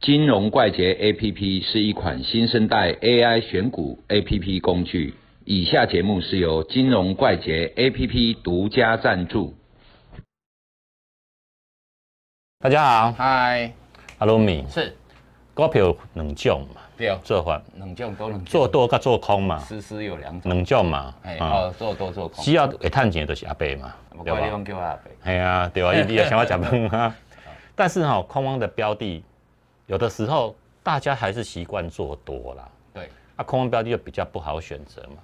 金融怪杰 APP 是一款新生代 AI 选股 APP 工具。以下节目是由金融怪杰 APP 独家赞助。大家好，嗨，阿鲁米，是股票两种嘛，对，做法两种都能做多跟做空嘛，实施有两种，两种嘛，哎，哦，做多做空，只要会赚钱就是阿伯嘛，对吧？叫阿伯，哎呀，对吧？你也想要讲崩啊？但是哈，空方的标的，有的时候大家还是习惯做多啦，对，啊，空方标的就比较不好选择嘛。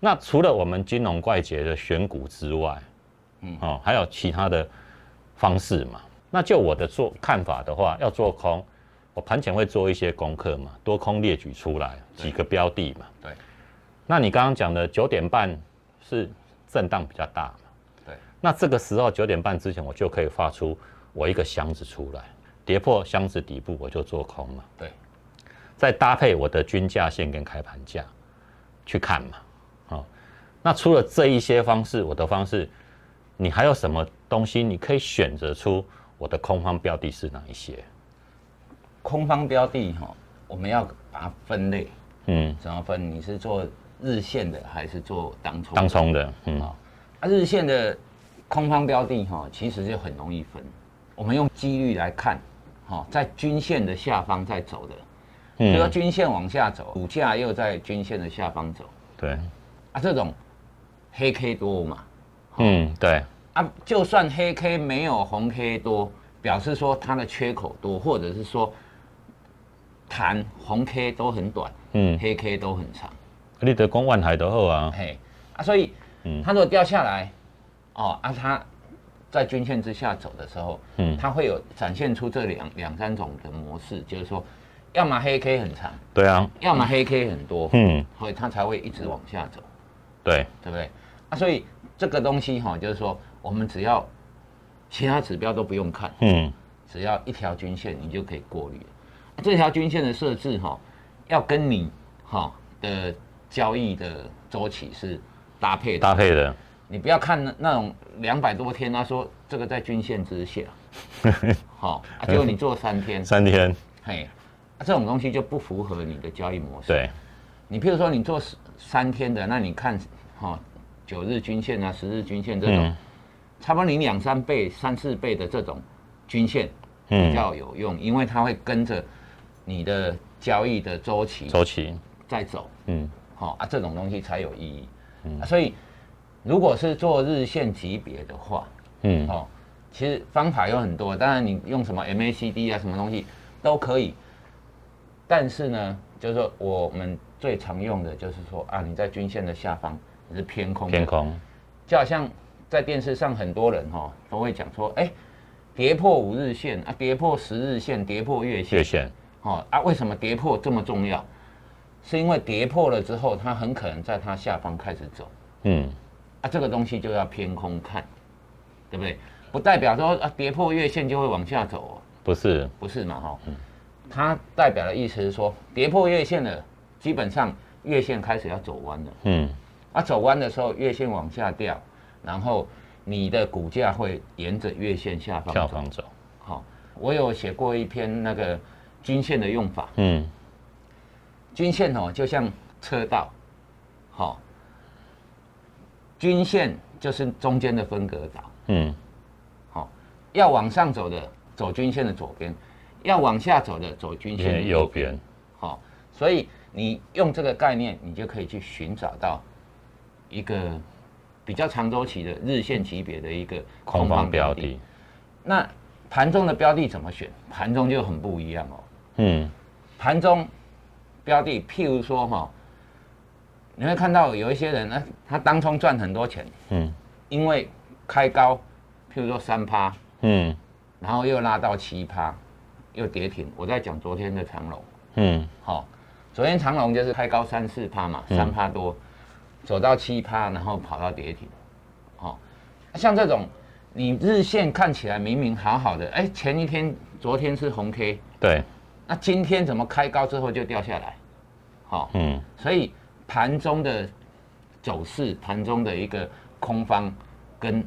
那除了我们金融怪杰的选股之外，嗯，哦，还有其他的方式嘛？那就我的做看法的话，要做空，我盘前会做一些功课嘛，多空列举出来几个标的嘛。对。那你刚刚讲的九点半是震荡比较大嘛？对。那这个时候九点半之前，我就可以发出我一个箱子出来，跌破箱子底部我就做空嘛。对。再搭配我的均价线跟开盘价去看嘛。好。那除了这一些方式，我的方式，你还有什么东西你可以选择出？我的空方标的是哪一些？空方标的哈，我们要把它分类。嗯，怎么分？你是做日线的还是做当冲？当冲的，嗯啊，日线的空方标的哈，其实就很容易分。我们用几率来看，哈，在均线的下方在走的，比如说均线往下走，股价又在均线的下方走，对，啊，这种黑 K 多嘛，嗯，对。啊，就算黑 K 没有红 K 多，表示说它的缺口多，或者是说弹红 K 都很短，嗯，黑 K 都很长。你得光万海都好啊，嘿，啊，所以，嗯，它如果掉下来，哦，啊，它在均线之下走的时候，嗯，它会有展现出这两两三种的模式，就是说，要么黑 K 很长，对啊，要么黑 K 很多，嗯，所以它才会一直往下走，对，对不对？啊，所以这个东西哈，就是说。我们只要其他指标都不用看，嗯，只要一条均线，你就可以过滤。这条均线的设置哈，要跟你哈的交易的周期是搭配搭配的。你不要看那那种两百多天，他说这个在均线之下，好，结果你做三天，三天，嘿，这种东西就不符合你的交易模式。对，你譬如说你做三天的，那你看哈九日均线啊、十日均线这种。差不多你两三倍、三四倍的这种均线比较有用，因为它会跟着你的交易的周期周期在走。嗯，好啊，这种东西才有意义。嗯，所以如果是做日线级别的话，嗯，哦，其实方法有很多，当然你用什么 MACD 啊，什么东西都可以。但是呢，就是说我们最常用的就是说啊，你在均线的下方你是偏空，偏空，就好像。在电视上，很多人哈都会讲说，哎，跌破五日线啊，跌破十日线，跌破月线。月线，哦啊，为什么跌破这么重要？是因为跌破了之后，它很可能在它下方开始走。嗯，啊，这个东西就要偏空看，对不对？不代表说啊，跌破月线就会往下走哦。不是，不是嘛？哈，它代表的意思是说，跌破月线了，基本上月线开始要走弯了。嗯，啊，走弯的时候，月线往下掉。然后你的股价会沿着月线下方下方走。好，我有写过一篇那个均线的用法。嗯，均线哦，就像车道，好，均线就是中间的分隔岛。嗯，好，要往上走的走均线的左边，要往下走的走均线的右边。好，所以你用这个概念，你就可以去寻找到一个。比较长周期的日线级别的一个空方标的，那盘中的标的怎么选？盘中就很不一样哦。嗯，盘中标的，譬如说哈，你会看到有一些人呢，他当冲赚很多钱。嗯，因为开高，譬如说三趴，嗯，然后又拉到七趴，又跌停。我在讲昨天的长龙，嗯，好，昨天长龙就是开高三四趴嘛，三趴多。走到七趴，然后跑到跌停，好，像这种，你日线看起来明明好好的，哎，前一天、昨天是红 K，对，那今天怎么开高之后就掉下来？好，嗯，所以盘中的走势，盘中的一个空方跟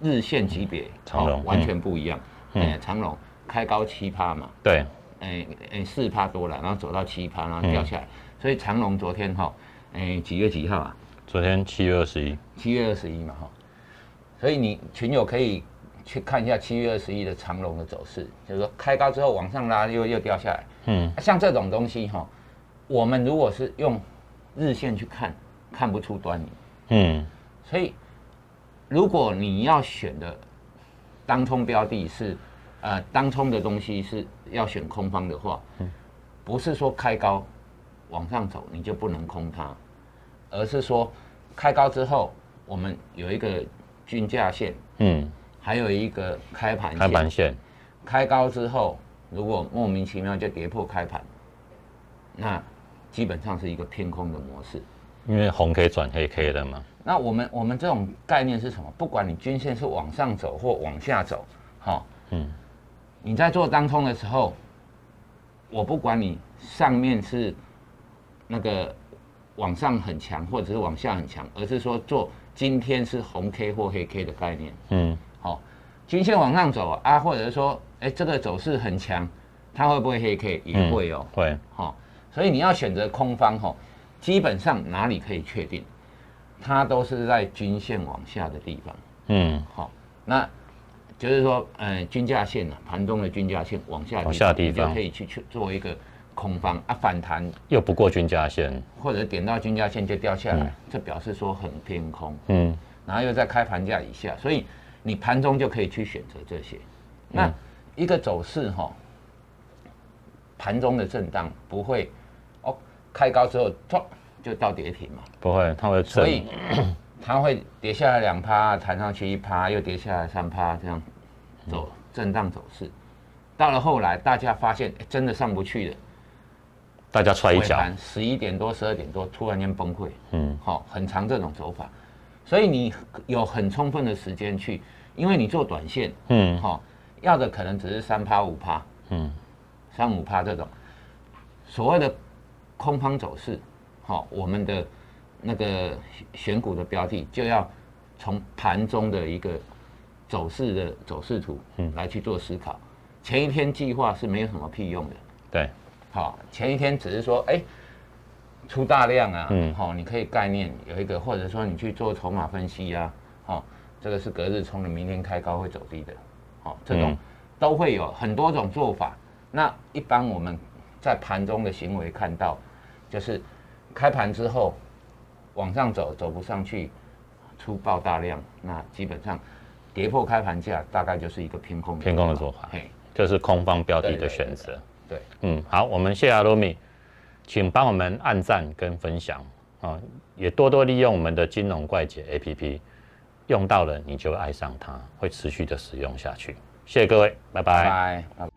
日线级别长龙完全不一样，嗯，长龙开高七趴嘛，对，哎哎四趴多了，然后走到七趴，然后掉下来。所以长龙昨天哈，哎几月几号啊？昨天七月二十一。七月二十一嘛哈。所以你群友可以去看一下七月二十一的长龙的走势，就是说开高之后往上拉又又掉下来。嗯。像这种东西哈，我们如果是用日线去看，看不出端倪。嗯。所以如果你要选的当冲标的是。呃，当冲的东西是要选空方的话，不是说开高往上走你就不能空它，而是说开高之后我们有一个均价线，嗯，还有一个开盘开盘线，开高之后如果莫名其妙就跌破开盘，那基本上是一个偏空的模式，因为红 K 转黑 K 的嘛。那我们我们这种概念是什么？不管你均线是往上走或往下走，哈，嗯。你在做当冲的时候，我不管你上面是那个往上很强，或者是往下很强，而是说做今天是红 K 或黑 K 的概念。嗯，好，均线往上走啊，或者是说，哎，这个走势很强，它会不会黑 K？也会哦。会。好，所以你要选择空方吼，基本上哪里可以确定，它都是在均线往下的地方。嗯，好，那。就是说，呃，均价线呢，盘中的均价线往下，往下地方。可以去去做一个空方啊，反弹。又不过均价线，或者点到均价线就掉下来，这表示说很偏空，嗯，然后又在开盘价以下，所以你盘中就可以去选择这些。那一个走势哈，盘中的震荡不会哦，开高之后唰就到跌停嘛，不会，它会所以。它会跌下来两趴，弹上去一趴，又跌下来三趴，这样走震荡走势。到了后来，大家发现真的上不去了，大家踹一脚，十一点多、十二点多突然间崩溃。嗯，好，很长这种走法，所以你有很充分的时间去，因为你做短线，嗯，好，要的可能只是三趴五趴，嗯，三五趴这种。所谓的空方走势，好，我们的。那个选股的标的就要从盘中的一个走势的走势图来去做思考，前一天计划是没有什么屁用的。对，好，前一天只是说，哎，出大量啊，嗯，好，你可以概念有一个，或者说你去做筹码分析啊，好，这个是隔日冲的，明天开高会走低的，好，这种都会有很多种做法。那一般我们在盘中的行为看到，就是开盘之后。往上走走不上去，出爆大量，那基本上跌破开盘价，大概就是一个偏空偏空的做法。嘿，这是空方标的的选择。对，嗯，好，我们谢阿罗米，请帮我们按赞跟分享啊，也多多利用我们的金融怪杰 A P P，用到了你就爱上它，会持续的使用下去。谢谢各位，拜拜。拜。